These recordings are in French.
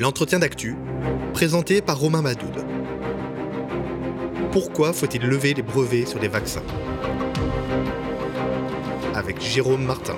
L'entretien d'actu, présenté par Romain Madoud. Pourquoi faut-il lever les brevets sur les vaccins? Avec Jérôme Martin.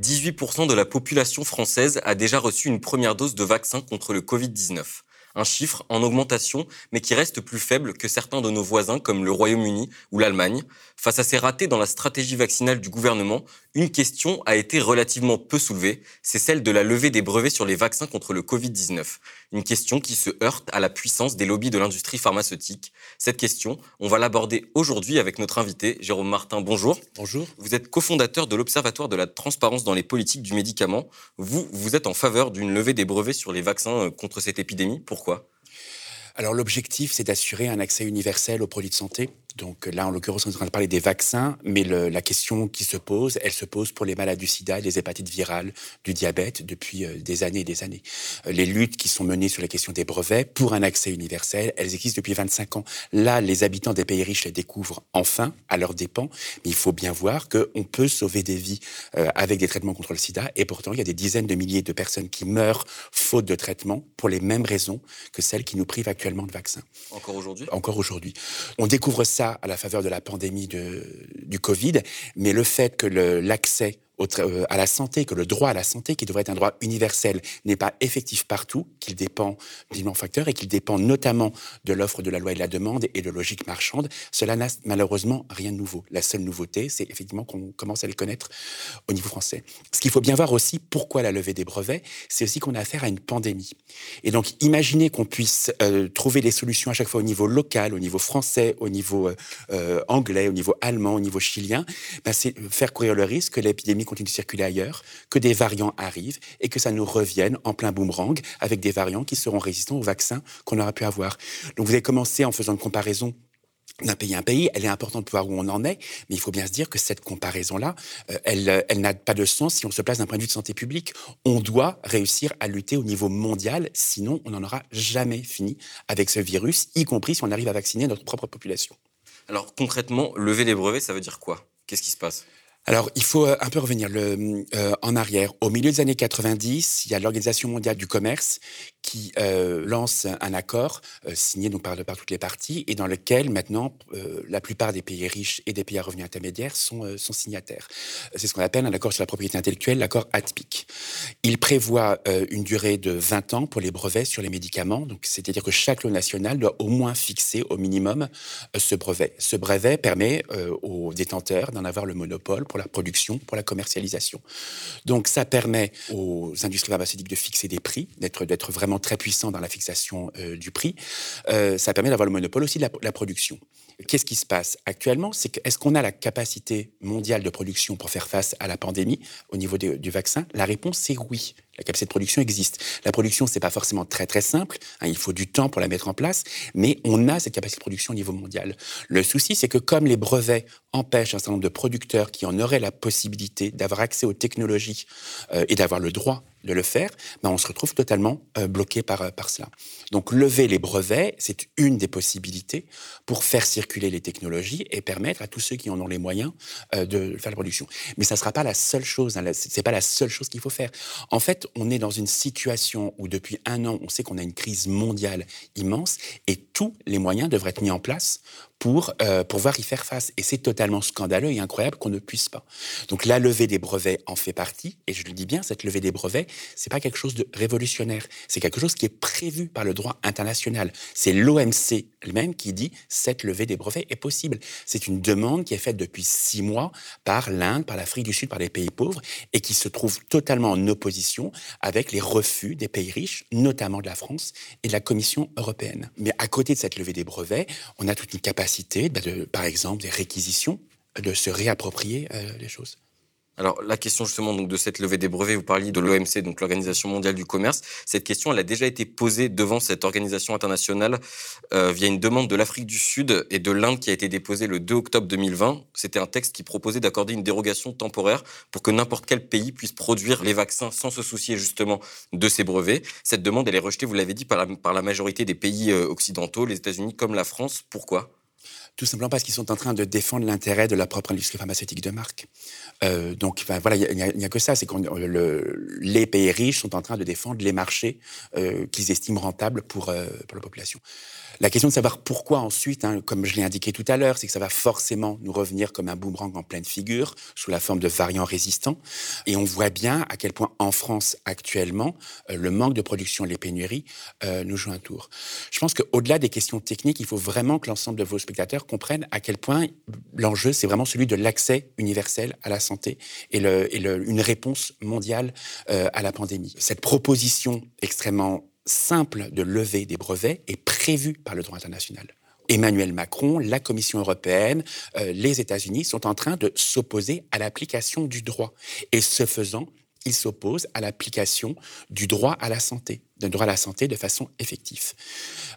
18% de la population française a déjà reçu une première dose de vaccin contre le Covid-19 un chiffre en augmentation, mais qui reste plus faible que certains de nos voisins comme le Royaume-Uni ou l'Allemagne. Face à ces ratés dans la stratégie vaccinale du gouvernement, une question a été relativement peu soulevée, c'est celle de la levée des brevets sur les vaccins contre le Covid-19. Une question qui se heurte à la puissance des lobbies de l'industrie pharmaceutique. Cette question, on va l'aborder aujourd'hui avec notre invité, Jérôme Martin. Bonjour. Bonjour. Vous êtes cofondateur de l'Observatoire de la transparence dans les politiques du médicament. Vous, vous êtes en faveur d'une levée des brevets sur les vaccins euh, contre cette épidémie. Pourquoi? Alors l'objectif, c'est d'assurer un accès universel aux produits de santé donc là, en l'occurrence, on est en train de parler des vaccins, mais la question qui se pose, elle se pose pour les malades du sida, les hépatites virales, du diabète depuis euh, des années et des années. Euh, les luttes qui sont menées sur la question des brevets pour un accès universel, elles existent depuis 25 ans. Là, les habitants des pays riches les découvrent enfin, à leurs dépens, mais il faut bien voir qu'on peut sauver des vies euh, avec des traitements contre le sida, et pourtant, il y a des dizaines de milliers de personnes qui meurent faute de traitement pour les mêmes raisons que celles qui nous privent actuellement de vaccins. Encore aujourd'hui? Encore aujourd'hui. On découvre ça à la faveur de la pandémie de, du Covid, mais le fait que l'accès euh, à la santé, que le droit à la santé, qui devrait être un droit universel, n'est pas effectif partout, qu'il dépend d'énormément facteurs et qu'il dépend notamment de l'offre de la loi et de la demande et de logique marchande, cela n'a malheureusement rien de nouveau. La seule nouveauté, c'est effectivement qu'on commence à les connaître au niveau français. Ce qu'il faut bien voir aussi, pourquoi la levée des brevets, c'est aussi qu'on a affaire à une pandémie. Et donc, imaginez qu'on puisse euh, trouver des solutions à chaque fois au niveau local, au niveau français, au niveau euh, anglais, au niveau allemand, au niveau chilien, ben c'est faire courir le risque que l'épidémie continue de circuler ailleurs, que des variants arrivent et que ça nous revienne en plein boomerang avec des variants qui seront résistants aux vaccins qu'on aura pu avoir. Donc vous avez commencé en faisant une comparaison d'un pays à un pays, elle est importante de voir où on en est, mais il faut bien se dire que cette comparaison-là, euh, elle, elle n'a pas de sens si on se place d'un point de vue de santé publique. On doit réussir à lutter au niveau mondial, sinon on n'en aura jamais fini avec ce virus, y compris si on arrive à vacciner notre propre population. Alors concrètement, lever les brevets, ça veut dire quoi? Qu'est-ce qui se passe? Alors, il faut euh, un peu revenir le, euh, en arrière. Au milieu des années 90, il y a l'Organisation mondiale du commerce qui euh, lance un accord euh, signé donc par, par toutes les parties et dans lequel maintenant euh, la plupart des pays riches et des pays à revenus intermédiaires sont, sont signataires. C'est ce qu'on appelle un accord sur la propriété intellectuelle, l'accord ATPIC. Il prévoit une durée de 20 ans pour les brevets sur les médicaments, donc c'est-à-dire que chaque loi nationale doit au moins fixer au minimum ce brevet. Ce brevet permet aux détenteurs d'en avoir le monopole la production, pour la commercialisation. Donc ça permet aux industries pharmaceutiques de fixer des prix, d'être vraiment très puissant dans la fixation euh, du prix, euh, ça permet d'avoir le monopole aussi de la, production. Qu'est-ce qui se passe actuellement? C'est est-ce qu'on a la capacité mondiale de production pour faire face à la pandémie au niveau du vaccin? La réponse c'est oui. La capacité de production existe. La production, c'est pas forcément très très simple. Hein, il faut du temps pour la mettre en place, mais on a cette capacité de production au niveau mondial. Le souci, c'est que comme les brevets empêchent un certain nombre de producteurs qui en auraient la possibilité d'avoir accès aux technologies euh, et d'avoir le droit de le faire, ben on se retrouve totalement euh, bloqué par, euh, par cela. Donc lever les brevets, c'est une des possibilités pour faire circuler les technologies et permettre à tous ceux qui en ont les moyens de faire la production. Mais ça ne sera pas la seule chose, hein, c'est pas la seule chose qu'il faut faire. En fait, on est dans une situation où depuis un an, on sait qu'on a une crise mondiale immense et tous les moyens devraient être mis en place pour euh, pouvoir y faire face. Et c'est totalement scandaleux et incroyable qu'on ne puisse pas. Donc la levée des brevets en fait partie, et je le dis bien, cette levée des brevets, c'est pas quelque chose de révolutionnaire, c'est quelque chose qui est prévu par le droit international. C'est l'OMC elle-même qui dit cette levée des brevets est possible. C'est une demande qui est faite depuis six mois par l'Inde, par l'Afrique du Sud, par les pays pauvres, et qui se trouve totalement en opposition avec les refus des pays riches, notamment de la France et de la Commission européenne. Mais à côté de cette levée des brevets, on a toute une capacité bah, de, par exemple, des réquisitions, de se réapproprier euh, les choses. Alors la question justement donc de cette levée des brevets, vous parliez de l'OMC, donc l'Organisation mondiale du commerce. Cette question, elle a déjà été posée devant cette organisation internationale euh, via une demande de l'Afrique du Sud et de l'Inde qui a été déposée le 2 octobre 2020. C'était un texte qui proposait d'accorder une dérogation temporaire pour que n'importe quel pays puisse produire les vaccins sans se soucier justement de ces brevets. Cette demande, elle est rejetée, vous l'avez dit, par la, majorité des pays euh, occidentaux, les États-Unis comme la France. Pourquoi? Tout simplement parce qu'ils sont en train de défendre l'intérêt de la propre industrie pharmaceutique de marque. Euh, donc, voilà, il n'y a, que ça, c'est que les pays riches sont en train de défendre les marchés euh, qu'ils estiment rentables pour, euh, pour la population. La question de savoir pourquoi ensuite, hein, comme je l'ai indiqué tout à l'heure, c'est que ça va forcément nous revenir comme un boomerang en pleine figure, sous la forme de variants résistants. Et on voit bien à quel point en France actuellement, euh, le manque de production les pénuries euh, nous jouent un tour. Je pense qu'au-delà des questions techniques, il faut vraiment que l'ensemble de vos spectateurs comprennent à quel point l'enjeu, c'est vraiment celui de l'accès universel à la santé et, une réponse mondiale euh, à la pandémie. Cette proposition extrêmement simple de lever des brevets est prévu par le droit international. Emmanuel Macron, la Commission européenne, euh, les États-Unis sont en train de s'opposer à l'application du droit. Et ce faisant, il s'oppose à l'application du droit à la santé, d'un droit à la santé de façon effective.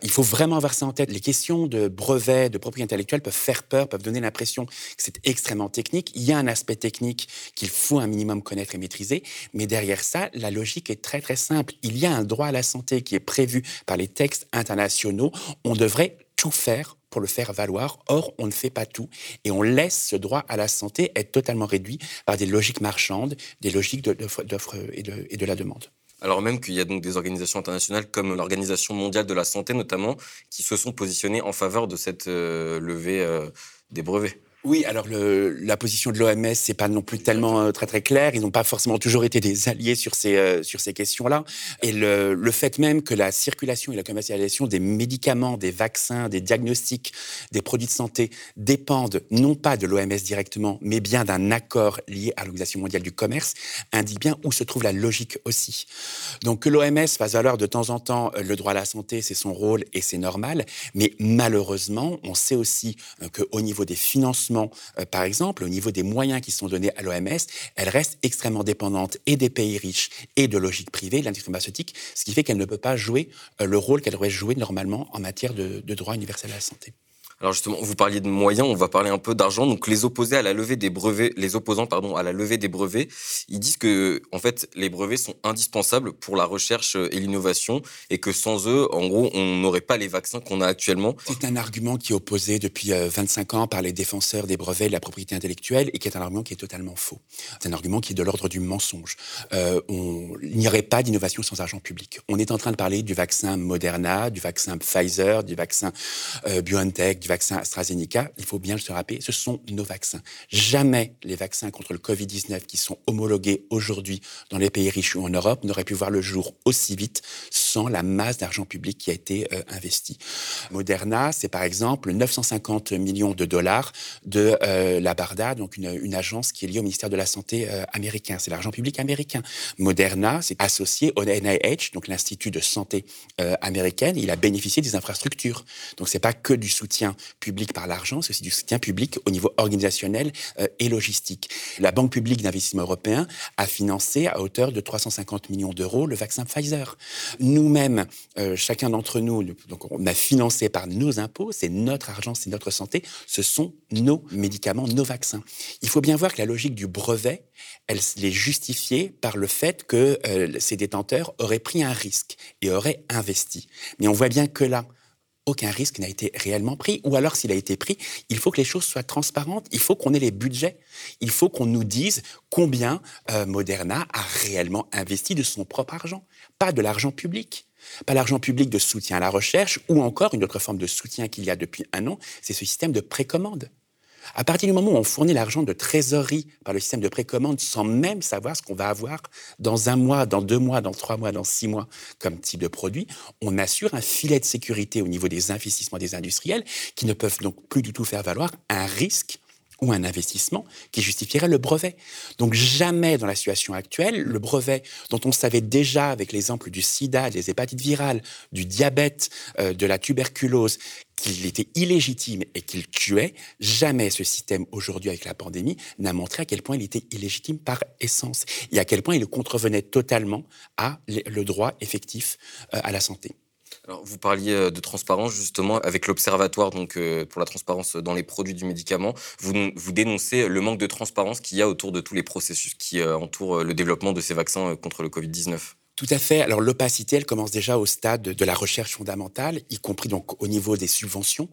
Il faut vraiment avoir ça en tête. Les questions de brevets, de propriété intellectuelle peuvent faire peur, peuvent donner l'impression que c'est extrêmement technique. Il y a un aspect technique qu'il faut un minimum connaître et maîtriser, mais derrière ça, la logique est très très simple. Il y a un droit à la santé qui est prévu par les textes internationaux. On devrait tout faire pour le faire valoir. Or, on ne fait pas tout et on laisse ce droit à la santé être totalement réduit par des logiques marchandes, des logiques d'offres et, de, la demande. Alors même qu'il y a donc des organisations internationales comme l'Organisation mondiale de la santé notamment qui se sont positionnées en faveur de cette euh, levée euh, des brevets. Oui, alors le, la position de l'OMS, c'est pas non plus tellement euh, très très clair. Ils n'ont pas forcément toujours été des alliés sur ces euh, sur ces questions-là. Et le, le, fait même que la circulation et la commercialisation des médicaments, des vaccins, des diagnostics, des produits de santé dépendent non pas de l'OMS directement, mais bien d'un accord lié à l'Organisation mondiale du commerce, indique bien où se trouve la logique aussi. Donc que l'OMS fasse valoir de temps en temps euh, le droit à la santé, c'est son rôle et c'est normal. Mais malheureusement, on sait aussi qu'au niveau des euh, par exemple, au niveau des moyens qui sont donnés à l'OMS, elle reste extrêmement dépendante et des pays riches et de logiques privées, de l'industrie pharmaceutique, ce qui fait qu'elle ne peut pas jouer euh, le rôle qu'elle devrait jouer normalement en matière de droit universel à la santé. Alors justement, vous parliez de moyens, on va parler un peu d'argent. Donc les opposés à la levée des brevets, les opposants pardon à la levée des brevets, ils disent que en fait les brevets sont indispensables pour la recherche et l'innovation et que sans eux, en gros, on n'aurait pas les vaccins qu'on a actuellement. C'est un argument qui est opposé depuis 25 euh, ans par les défenseurs des brevets de la propriété intellectuelle et qui est un argument qui est totalement faux. C'est un argument qui est de l'ordre du mensonge. Euh, on... N'y aurait pas d'innovation sans argent public. On est en train de parler du vaccin Moderna, du vaccin Pfizer, du vaccin euh, BioNTech, vaccin AstraZeneca, il faut bien se rappeler, ce sont nos vaccins. Jamais les vaccins contre le Covid-19 qui sont homologués aujourd'hui dans les pays riches ou en Europe n'auraient pu voir le jour aussi vite sans la masse d'argent public qui a été euh, investi. Moderna, c'est par exemple 950 millions de dollars de euh, la BARDA, donc une, agence qui est liée au ministère de la Santé euh, américain. C'est l'argent public américain. Moderna, c'est associé au NIH, donc l'Institut de santé américaine. Il a bénéficié des infrastructures. Donc c'est pas que du soutien public par l'argent, c'est aussi du soutien public au niveau organisationnel euh, et logistique. La Banque publique d'investissement européen a financé à hauteur de 350 millions d'euros le vaccin Pfizer. Nous-mêmes, euh, chacun d'entre nous, donc on a financé par nos impôts, c'est notre argent, c'est notre santé, ce sont nos médicaments, nos vaccins. Il faut bien voir que la logique du brevet, elle est justifiée par le fait que euh, ces détenteurs auraient pris un risque et auraient investi. Mais on voit bien que là, aucun risque n'a été réellement pris. Ou alors, s'il a été pris, il faut que les choses soient transparentes. Il faut qu'on ait les budgets. Il faut qu'on nous dise combien euh, Moderna a réellement investi de son propre argent, pas de l'argent public. Pas l'argent public de soutien à la recherche, ou encore une autre forme de soutien qu'il y a depuis un an, c'est ce système de précommande. À partir du moment où on fournit l'argent de trésorerie par le système de précommande sans même savoir ce qu'on va avoir dans un mois, dans deux mois, dans trois mois, dans six mois comme type de produit, on assure un filet de sécurité au niveau des investissements des industriels qui ne peuvent donc plus du tout faire valoir un risque ou un investissement qui justifierait le brevet. Donc jamais dans la situation actuelle, le brevet dont on savait déjà avec l'exemple du sida, des hépatites virales, du diabète, euh, de la tuberculose, qu'il était illégitime et qu'il tuait, jamais ce système aujourd'hui avec la pandémie n'a montré à quel point il était illégitime par essence et à quel point il contrevenait totalement à le droit effectif euh, à la santé. Vous parliez euh, de transparence justement avec l'Observatoire donc euh, pour la transparence dans les produits du médicament. Vous, vous dénoncez le manque de transparence qu'il y a autour de tous les processus qui entourent le développement de ces vaccins contre le Covid-19. Tout à fait. Alors l'opacité, elle commence déjà au stade de la recherche fondamentale, y compris donc au niveau des subventions.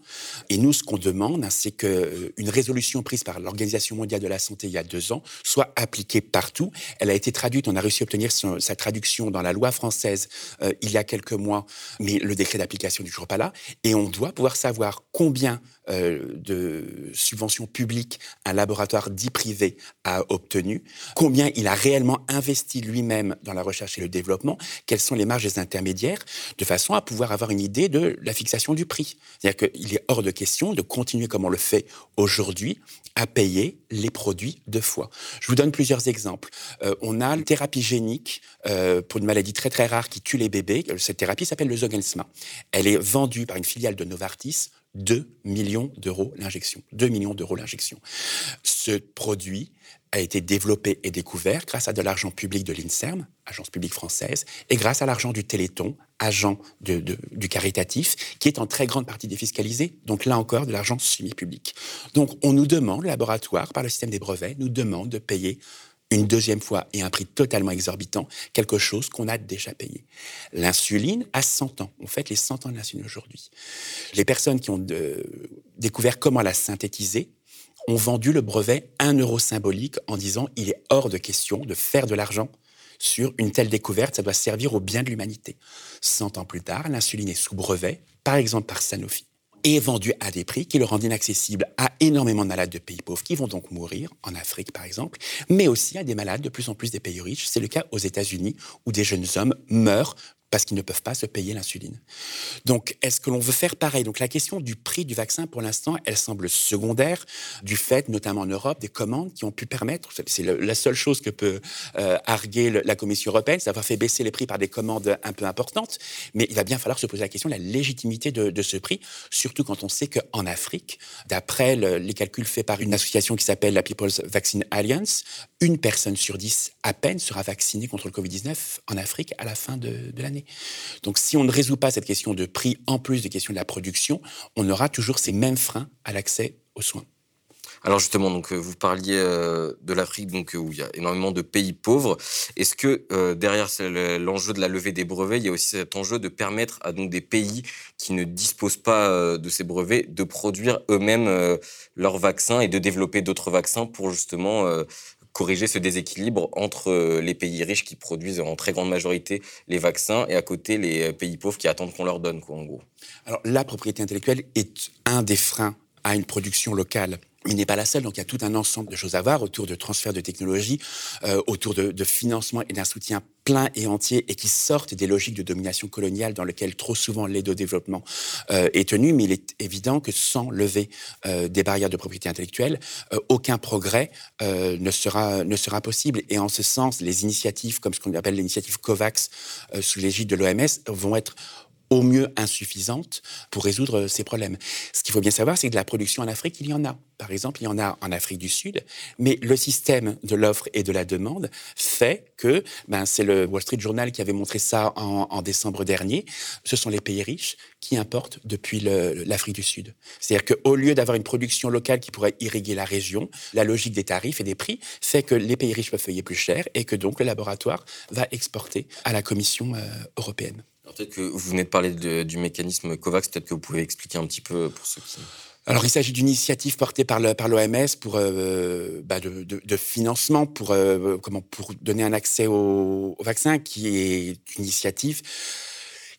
Et nous, ce qu'on demande, hein, c'est qu'une euh, résolution prise par l'Organisation mondiale de la santé il y a deux ans soit appliquée partout. Elle a été traduite, on a réussi à obtenir sa traduction dans la loi française euh, il y a quelques mois, mais le décret d'application n'est toujours pas là. Et on doit pouvoir savoir combien euh, de subventions publiques un laboratoire dit privé a obtenu, combien il a réellement investi lui-même dans la recherche et le développement quelles sont les marges intermédiaires, de façon à pouvoir avoir une idée de la fixation du prix. C'est-à-dire qu'il est hors de question de continuer comme on le fait aujourd'hui à payer les produits deux fois. Je vous donne plusieurs exemples. Euh, on a une thérapie génique euh, pour une maladie très très rare qui tue les bébés. Cette thérapie s'appelle le Zolgensma. Elle est vendue par une filiale de Novartis 2 millions d'euros l'injection. 2 millions d'euros l'injection. Ce produit a été développé et découvert grâce à de l'argent public de l'INSERM, agence publique française, et grâce à l'argent du Téléthon, agent du caritatif, qui est en très grande partie défiscalisé, donc là encore de l'argent semi-public. Donc on nous demande, le laboratoire, par le système des brevets, nous demande de payer une deuxième fois et un prix totalement exorbitant, quelque chose qu'on a déjà payé. L'insuline a 100 ans. On fait les 100 ans de l'insuline aujourd'hui. Les personnes qui ont découvert comment la synthétiser ont vendu le brevet un euro symbolique en disant il est hors de question de faire de l'argent sur une telle découverte, ça doit servir au bien de l'humanité. 100 ans plus tard, l'insuline est sous brevet, par exemple par Sanofi et vendu à des prix qui le rendent inaccessible à énormément de malades de pays pauvres qui vont donc mourir, en Afrique par exemple, mais aussi à des malades de plus en plus des pays riches. C'est le cas aux États-Unis où des jeunes hommes meurent parce qu'ils ne peuvent pas se payer l'insuline. Donc, est-ce que l'on veut faire pareil? Donc, la question du prix du vaccin, pour l'instant, elle semble secondaire, du fait, notamment en Europe, des commandes qui ont pu permettre, c'est la seule chose que peut euh, arguer la Commission européenne, c'est d'avoir fait baisser les prix par des commandes un peu importantes, mais il va bien falloir se poser la question de la légitimité de, ce prix, surtout quand on sait qu'en Afrique, d'après les calculs faits par une association qui s'appelle la People's Vaccine Alliance, une personne sur dix à peine sera vaccinée contre le Covid-19 en Afrique à la fin de l'année. Donc si on ne résout pas cette question de prix en plus des questions de la production, on aura toujours ces mêmes freins à l'accès aux soins. Alors justement, donc euh, vous parliez euh, de l'Afrique, donc euh, où il y a énormément de pays pauvres. Est-ce que derrière l'enjeu de la levée des brevets, il y a aussi cet enjeu de permettre à donc des pays qui ne disposent pas de ces brevets de produire eux-mêmes leurs vaccins et de développer d'autres vaccins pour justement corriger ce déséquilibre entre euh, les pays riches qui produisent en très grande majorité les vaccins et à côté les euh, pays pauvres qui attendent qu'on leur donne, quoi, en gros. Alors, la propriété intellectuelle est un des freins à une production locale il n'est pas la seule, donc il y a tout un ensemble de choses à voir autour de transfert de technologie, euh, autour de, financement et d'un soutien plein et entier et qui sortent des logiques de domination coloniale dans lesquelles trop souvent l'aide au développement euh, est tenue. Mais il est évident que sans lever euh, des barrières de propriété intellectuelle, aucun progrès ne, sera, ne sera possible. Et en ce sens, les initiatives, comme ce qu'on appelle l'initiative COVAX sous l'égide de l'OMS, vont être au mieux insuffisante pour résoudre ces problèmes. Ce qu'il faut bien savoir, c'est que de la production en Afrique, il y en a. Par exemple, il y en a en Afrique du Sud, mais le système de l'offre et de la demande fait que, ben, c'est le Wall Street Journal qui avait montré ça en, décembre dernier, ce sont les pays riches qui importent depuis l'Afrique du Sud. C'est-à-dire qu'au lieu d'avoir une production locale qui pourrait irriguer la région, la logique des tarifs et des prix fait que les pays riches peuvent payer plus cher et que donc le laboratoire va exporter à la Commission euh, européenne. Peut-être que vous venez de parler du mécanisme COVAX, peut-être que vous pouvez expliquer un petit peu pour ceux qui... Alors, il s'agit d'une initiative portée par l'OMS par pour euh, bah de, financement pour euh, comment pour donner un accès au, vaccin, qui est une initiative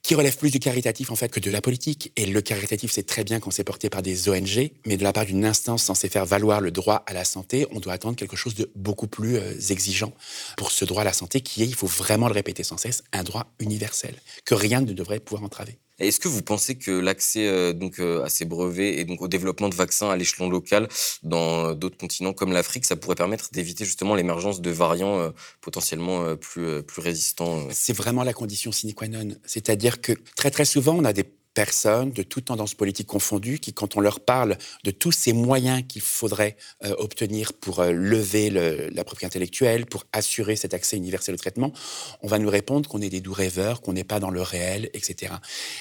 qui relève plus du caritatif en fait que de la politique. Et le caritatif, c'est très bien quand c'est porté par des ONG, mais de la part d'une instance censée faire valoir le droit à la santé, on doit attendre quelque chose de beaucoup plus euh, exigeant pour ce droit à la santé qui est, il faut vraiment le répéter sans cesse, un droit universel que rien ne devrait pouvoir entraver. Est-ce que vous pensez que l'accès euh, donc euh, à ces brevets et donc au développement de vaccins à l'échelon local dans euh, d'autres continents comme l'Afrique, ça pourrait permettre d'éviter justement l'émergence de variants potentiellement plus plus résistants C'est vraiment la condition sine qua non. C'est-à-dire que très très souvent on a des de toutes tendances politiques confondues qui, quand on leur parle de tous ces moyens qu'il faudrait euh, obtenir pour euh, lever la propriété intellectuelle, pour assurer cet accès universel au traitement, on va nous répondre qu'on est des doux rêveurs, qu'on n'est pas dans le réel, etc.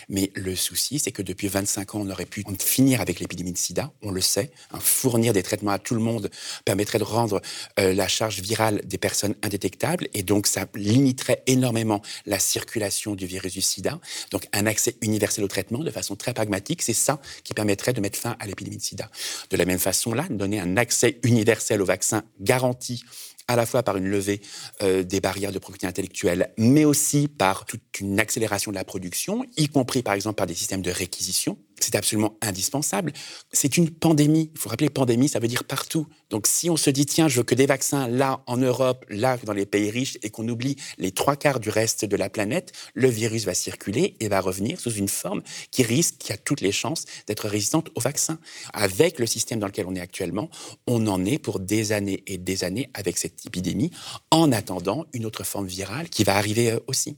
Mais le souci, c'est que depuis 25 ans, on aurait pu finir avec l'épidémie de sida, on le sait. Hein, fournir des traitements à tout le monde permettrait de rendre euh, la charge virale des personnes indétectables et donc ça limiterait énormément la circulation du virus du sida. Donc un accès universel au traitement de façon très pragmatique. C'est ça qui permettrait de mettre fin à l'épidémie de sida. De la même façon, là, donner un accès universel au vaccin garanti à la fois par une levée euh, des barrières de propriété intellectuelle, mais aussi par toute une accélération de la production, y compris par exemple par des systèmes de réquisition c'est absolument indispensable. C'est une pandémie. Il faut rappeler, pandémie, ça veut dire partout. Donc si on se dit, tiens, je veux que des vaccins là, en Europe, là, dans les pays riches, et qu'on oublie les trois quarts du reste de la planète, le virus va circuler et va revenir sous une forme qui risque, qui a toutes les chances d'être résistante aux vaccins. Avec le système dans lequel on est actuellement, on en est pour des années et des années avec cette épidémie, en attendant une autre forme virale qui va arriver euh, aussi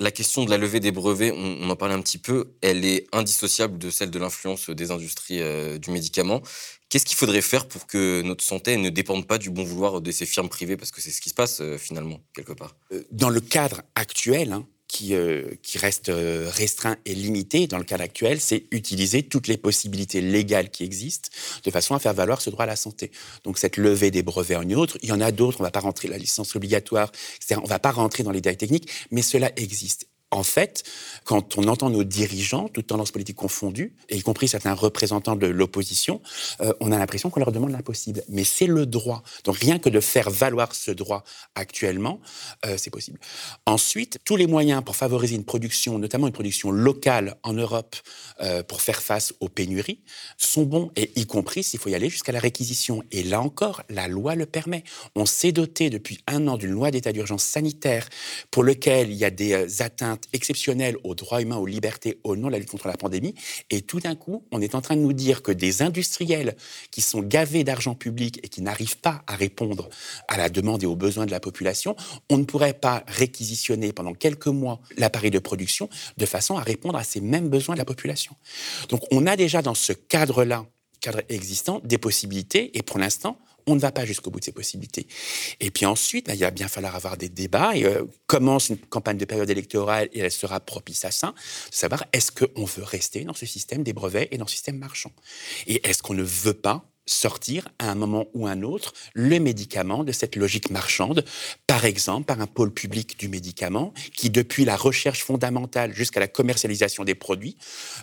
la question de la levée des brevets, on, en parlait un petit peu, elle est indissociable de celle de l'influence des industries euh, du médicament. Qu'est-ce qu'il faudrait faire pour que notre santé ne dépende pas du bon vouloir de ces firmes privées? Parce que c'est ce qui se passe euh, finalement, quelque part. Euh, dans le cadre actuel, hein, qui, euh, qui reste euh, restreint et limité dans le cas actuel, c'est utiliser toutes les possibilités légales qui existent de façon à faire valoir ce droit à la santé. Donc cette levée des brevets en une autre, il y en a d'autres, on ne va pas rentrer la licence obligatoire, on ne va pas rentrer dans les détails techniques, mais cela existe. En fait, quand on entend nos dirigeants, toutes tendances politiques confondues, et y compris certains représentants de l'opposition, euh, on a l'impression qu'on leur demande l'impossible. Mais c'est le droit. Donc rien que de faire valoir ce droit actuellement, euh, c'est possible. Ensuite, tous les moyens pour favoriser une production, notamment une production locale en Europe, euh, pour faire face aux pénuries, sont bons, et y compris s'il faut y aller jusqu'à la réquisition. Et là encore, la loi le permet. On s'est doté depuis un an d'une loi d'état d'urgence sanitaire pour lequel il y a des atteintes exceptionnelle aux droits humains, aux libertés, au nom de la lutte contre la pandémie. Et tout d'un coup, on est en train de nous dire que des industriels qui sont gavés d'argent public et qui n'arrivent pas à répondre à la demande et aux besoins de la population, on ne pourrait pas réquisitionner pendant quelques mois l'appareil de production de façon à répondre à ces mêmes besoins de la population. Donc on a déjà dans ce cadre-là, cadre existant, des possibilités et pour l'instant, on ne va pas jusqu'au bout de ces possibilités. Et puis ensuite, bah, il va bien falloir avoir des débats. Et, euh, commence une campagne de période électorale et elle sera propice à ça, de savoir est-ce qu'on veut rester dans ce système des brevets et dans ce système marchand. Et est-ce qu'on ne veut pas sortir à un moment ou un autre le médicament de cette logique marchande, par exemple par un pôle public du médicament qui, depuis la recherche fondamentale jusqu'à la commercialisation des produits,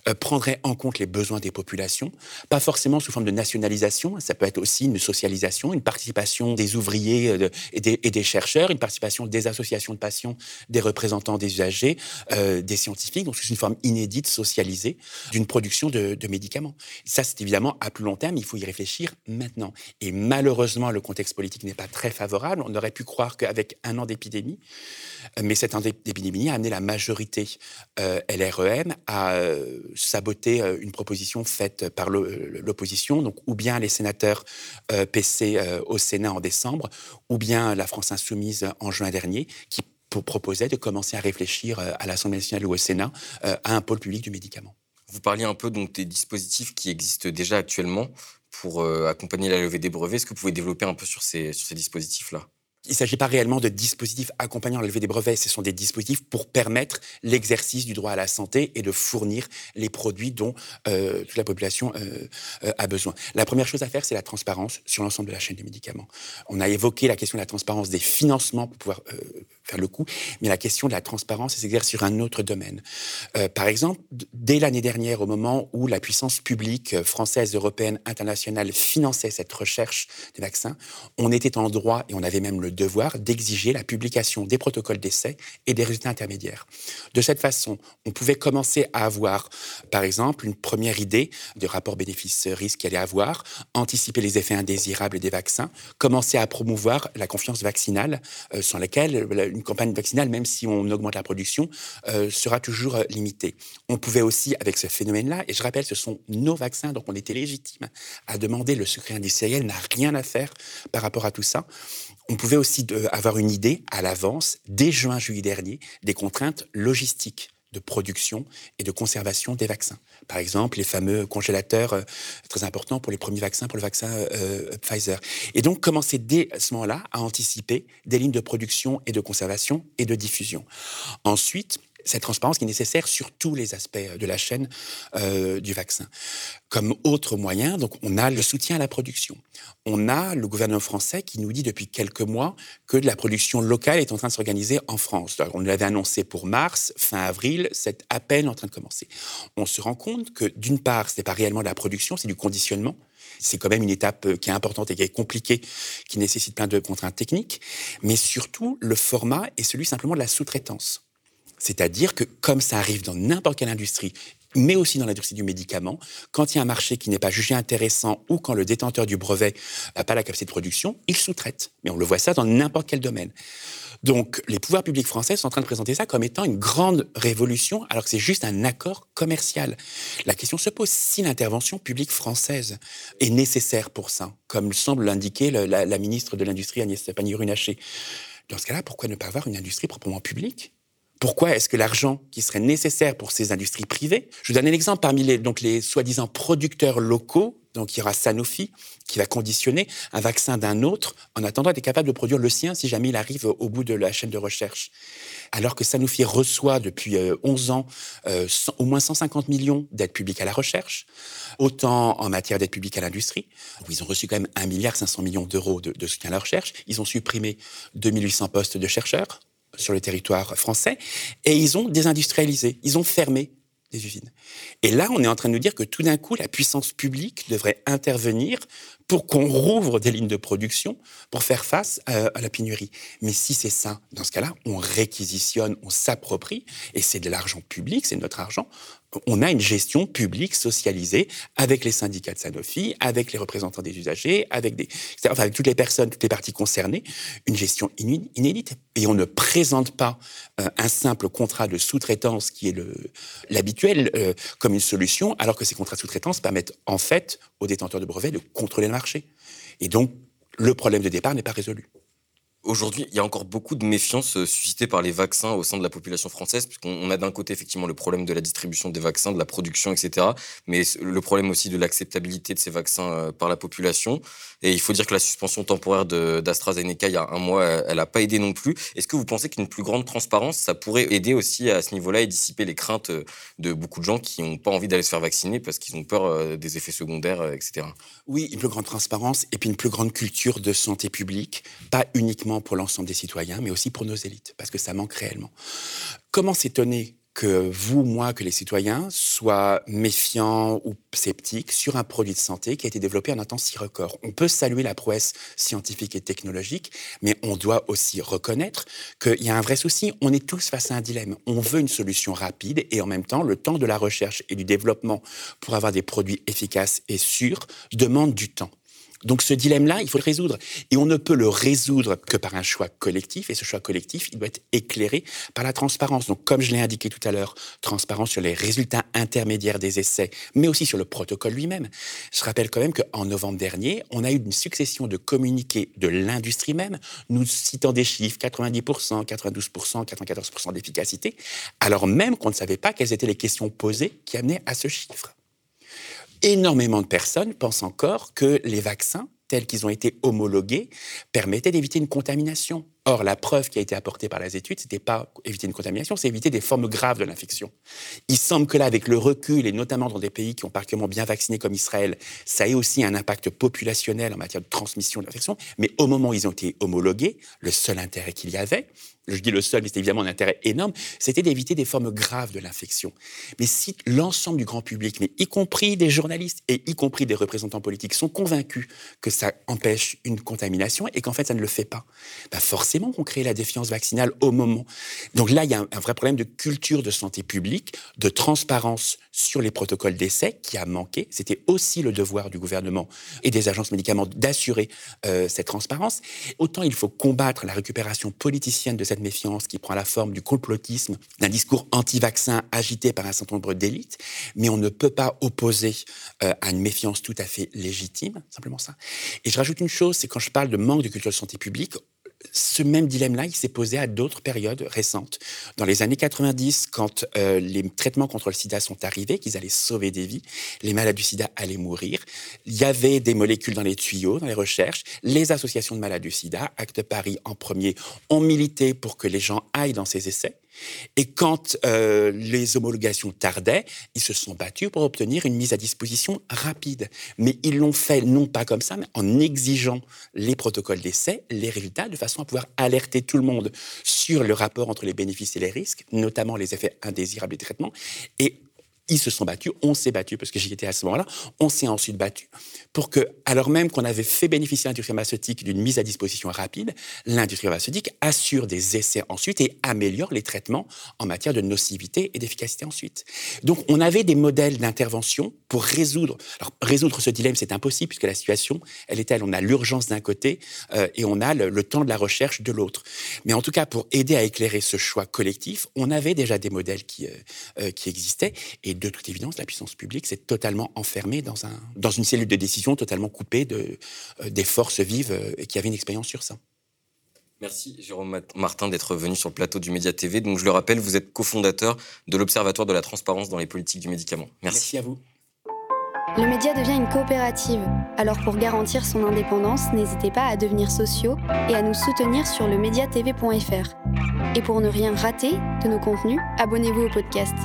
euh, prendrait en compte les besoins des populations, pas forcément sous forme de nationalisation, ça peut être aussi une socialisation, une participation des ouvriers euh, et, des, chercheurs, une participation des associations de patients, des représentants des usagers, euh, des scientifiques, donc c'est une forme inédite, socialisée, d'une production de médicaments. Ça, c'est évidemment à plus long terme, il faut y réfléchir maintenant. Et malheureusement, le contexte politique n'est pas très favorable. On aurait pu croire qu'avec un an d'épidémie, euh, mais cet an d'épidémie a amené la majorité euh, LREM à euh, saboter une proposition faite par l'opposition, donc ou bien les sénateurs PC au Sénat en décembre, ou bien la France insoumise en juin dernier, qui proposait de commencer à réfléchir à l'Assemblée nationale ou au Sénat à un pôle public du médicament. Vous parliez un peu donc des dispositifs qui existent déjà actuellement pour euh, accompagner la levée des brevets. Est-ce que vous pouvez développer un peu sur ces, sur ces dispositifs-là? Il ne s'agit pas réellement de dispositifs accompagnant la levée des brevets, ce sont des dispositifs pour permettre l'exercice du droit à la santé et de fournir les produits dont euh, toute la population euh, a besoin. La première chose à faire, c'est la transparence sur l'ensemble de la chaîne des médicaments. On a évoqué la question de la transparence des financements pour pouvoir faire le coup, mais la question de la transparence s'exerce sur un autre domaine. Euh, par exemple, dès l'année dernière, au moment où la puissance publique euh, française, européenne, internationale finançait cette recherche des vaccins, on était en droit et on avait même le devoir d'exiger la publication des protocoles d'essai et des résultats intermédiaires. De cette façon, on pouvait commencer à avoir, par exemple, une première idée de rapport bénéfice-risque qu'il allait avoir, anticiper les effets indésirables des vaccins, commencer à promouvoir la confiance vaccinale, euh, sans laquelle une campagne vaccinale, même si on augmente la production, euh, sera toujours euh, limitée. On pouvait aussi, avec ce phénomène-là, et je rappelle, ce sont nos vaccins, donc on était légitime à demander le secret industriel n'a rien à faire par rapport à tout ça. On pouvait aussi euh, avoir une idée à l'avance, dès juin-juillet dernier, des contraintes logistiques de production et de conservation des vaccins. Par exemple, les fameux congélateurs euh, très importants pour les premiers vaccins, pour le vaccin euh, Pfizer. Et donc, commencer dès ce moment-là à anticiper des lignes de production et de conservation et de diffusion. Ensuite, cette transparence qui est nécessaire sur tous les aspects de la chaîne euh, du vaccin. Comme autre moyen, donc, on a le soutien à la production. On a le gouvernement français qui nous dit depuis quelques mois que la production locale est en train de s'organiser en France. on l'avait annoncé pour mars, fin avril, c'est à peine en train de commencer. On se rend compte que d'une part, ce n'est pas réellement de la production, c'est du conditionnement. C'est quand même une étape euh, qui est importante et qui est compliquée, qui nécessite plein de contraintes techniques. Mais surtout, le format est celui simplement de la sous-traitance. C'est-à-dire que comme ça arrive dans n'importe quelle industrie, mais aussi dans l'industrie du médicament, quand il y a un marché qui n'est pas jugé intéressant ou quand le détenteur du brevet n'a pas la capacité de production, il sous-traite. Mais on le voit ça dans n'importe quel domaine. Donc les pouvoirs publics français sont en train de présenter ça comme étant une grande révolution, alors que c'est juste un accord commercial. La question se pose si l'intervention publique française est nécessaire pour ça, comme semble l'indiquer la, ministre de l'Industrie Agnès Pannier-Runacher. Dans ce cas-là, pourquoi ne pas avoir une industrie proprement publique? Pourquoi est-ce que l'argent qui serait nécessaire pour ces industries privées, je vous donne un exemple parmi les, les soi-disant producteurs locaux, donc il y aura Sanofi qui va conditionner un vaccin d'un autre en attendant d'être capable de produire le sien si jamais il arrive au bout de la chaîne de recherche. Alors que Sanofi reçoit depuis 11 euh, ans euh, au moins 150 millions d'aides publiques à la recherche, autant en matière d'aide publique à l'industrie, où ils ont reçu quand même 1 milliard 500 millions d'euros de, de soutien à la recherche. Ils ont supprimé 2800 postes de chercheurs sur le territoire français, et ils ont désindustrialisé, ils ont fermé des usines. Et là, on est en train de nous dire que tout d'un coup, la puissance publique devrait intervenir pour qu'on rouvre des lignes de production pour faire face à, la pénurie. Mais si c'est ça, dans ce cas-là, on réquisitionne, on s'approprie, et c'est de l'argent public, c'est notre argent, on a une gestion publique socialisée avec les syndicats de Sanofi, avec les représentants des usagers, avec, toutes les personnes, toutes les parties concernées, une gestion inédite. Et on ne présente pas euh, un simple contrat de sous-traitance qui est l'habituel euh, comme une solution, alors que ces contrats de sous-traitance permettent en fait aux détenteurs de brevets de contrôler le marché. Et donc, le problème de départ n'est pas résolu. Aujourd'hui, il y a encore beaucoup de méfiance euh, suscitée par les vaccins au sein de la population française, puisqu'on a d'un côté effectivement le problème de la distribution des vaccins, de la production, etc., mais le problème aussi de l'acceptabilité de ces vaccins euh, par la population. Et il faut dire que la suspension temporaire d'AstraZeneca il y a un mois, elle n'a pas aidé non plus. Est-ce que vous pensez qu'une plus grande transparence, ça pourrait aider aussi à ce niveau-là et dissiper les craintes euh, de beaucoup de gens qui n'ont pas envie d'aller se faire vacciner parce qu'ils ont peur des effets secondaires, etc. Oui, une plus grande transparence et puis une plus grande culture de santé publique, pas uniquement pour l'ensemble des citoyens, mais aussi pour nos élites, parce que ça manque réellement. Comment s'étonner que vous, moi, que les citoyens soient méfiants ou sceptiques sur un produit de santé qui a été développé en un temps si record? On peut saluer la prouesse scientifique et technologique, mais on doit aussi reconnaître qu'il y a un vrai souci. On est tous face à un dilemme. On veut une solution rapide et en même temps, le temps de la recherche et du développement pour avoir des produits efficaces et sûrs demande du temps. Donc ce dilemme-là, il faut le résoudre. Et on ne peut le résoudre que par un choix collectif. Et ce choix collectif, il doit être éclairé par la transparence. Donc comme je l'ai indiqué tout à l'heure, transparence sur les résultats intermédiaires des essais, mais aussi sur le protocole lui-même. Je rappelle quand même qu'en novembre dernier, on a eu une succession de communiqués de l'industrie même, nous citant des chiffres, 90%, 92%, 94% d'efficacité, alors même qu'on ne savait pas quelles étaient les questions posées qui amenaient à ce chiffre énormément de personnes pensent encore que les vaccins, tels qu'ils ont été homologués, permettaient d'éviter une contamination. Or, la preuve qui a été apportée par les études, c'était pas éviter une contamination, c'est éviter des formes graves de l'infection. Il semble que là, avec le recul, et notamment dans des pays qui ont particulièrement bien vacciné comme Israël, ça ait aussi un impact populationnel en matière de transmission de l'infection. Mais au moment où ils ont été homologués, le seul intérêt qu'il y avait, je dis le seul, mais c'est évidemment un intérêt énorme, c'était d'éviter des formes graves de l'infection. Mais si l'ensemble du grand public, mais y compris des journalistes et y compris des représentants politiques, sont convaincus que ça empêche une contamination et qu'en fait ça ne le fait pas, bah forcément on crée la défiance vaccinale au moment. Donc là, il y a un, vrai problème de culture de santé publique, de transparence sur les protocoles d'essai qui a manqué. C'était aussi le devoir du gouvernement et des agences médicaments d'assurer euh, cette transparence. Autant il faut combattre la récupération politicienne de cette méfiance qui prend la forme du complotisme, d'un discours anti-vaccin agité par un certain nombre d'élites, mais on ne peut pas opposer euh, à une méfiance tout à fait légitime, simplement ça. Et je rajoute une chose, c'est quand je parle de manque de culture de santé publique, ce même dilemme-là, il s'est posé à d'autres périodes récentes. Dans les années 90, quand euh, les traitements contre le sida sont arrivés, qu'ils allaient sauver des vies, les malades du sida allaient mourir, il y avait des molécules dans les tuyaux, dans les recherches, les associations de malades du sida, Acte Paris en premier, ont milité pour que les gens aillent dans ces essais. Et quand euh, les homologations tardaient, ils se sont battus pour obtenir une mise à disposition rapide. Mais ils l'ont fait non pas comme ça, mais en exigeant les protocoles d'essai, les résultats, de façon à pouvoir alerter tout le monde sur le rapport entre les bénéfices et les risques, notamment les effets indésirables des traitements, et ils se sont battus, on s'est battu, parce que j'y étais à ce moment-là, on s'est ensuite battu pour que, alors même qu'on avait fait bénéficier l'industrie pharmaceutique d'une mise à disposition rapide, l'industrie pharmaceutique assure des essais ensuite et améliore les traitements en matière de nocivité et d'efficacité ensuite. Donc, on avait des modèles d'intervention pour résoudre. Alors, résoudre ce dilemme, c'est impossible, puisque la situation, elle est telle, on a l'urgence d'un côté euh, et on a le, temps de la recherche de l'autre. Mais en tout cas, pour aider à éclairer ce choix collectif, on avait déjà des modèles qui, euh, euh, qui existaient et de toute évidence, la puissance publique s'est totalement enfermée dans, un, dans une cellule de décision totalement coupée de, euh, des forces vives euh, et qui avaient une expérience sur ça. Merci Jérôme Martin d'être venu sur le plateau du Média TV. Donc je le rappelle, vous êtes cofondateur de l'Observatoire de la transparence dans les politiques du médicament. Merci. Merci à vous. Le média devient une coopérative. Alors pour garantir son indépendance, n'hésitez pas à devenir sociaux et à nous soutenir sur le médiatv.fr. Et pour ne rien rater de nos contenus, abonnez-vous au podcast.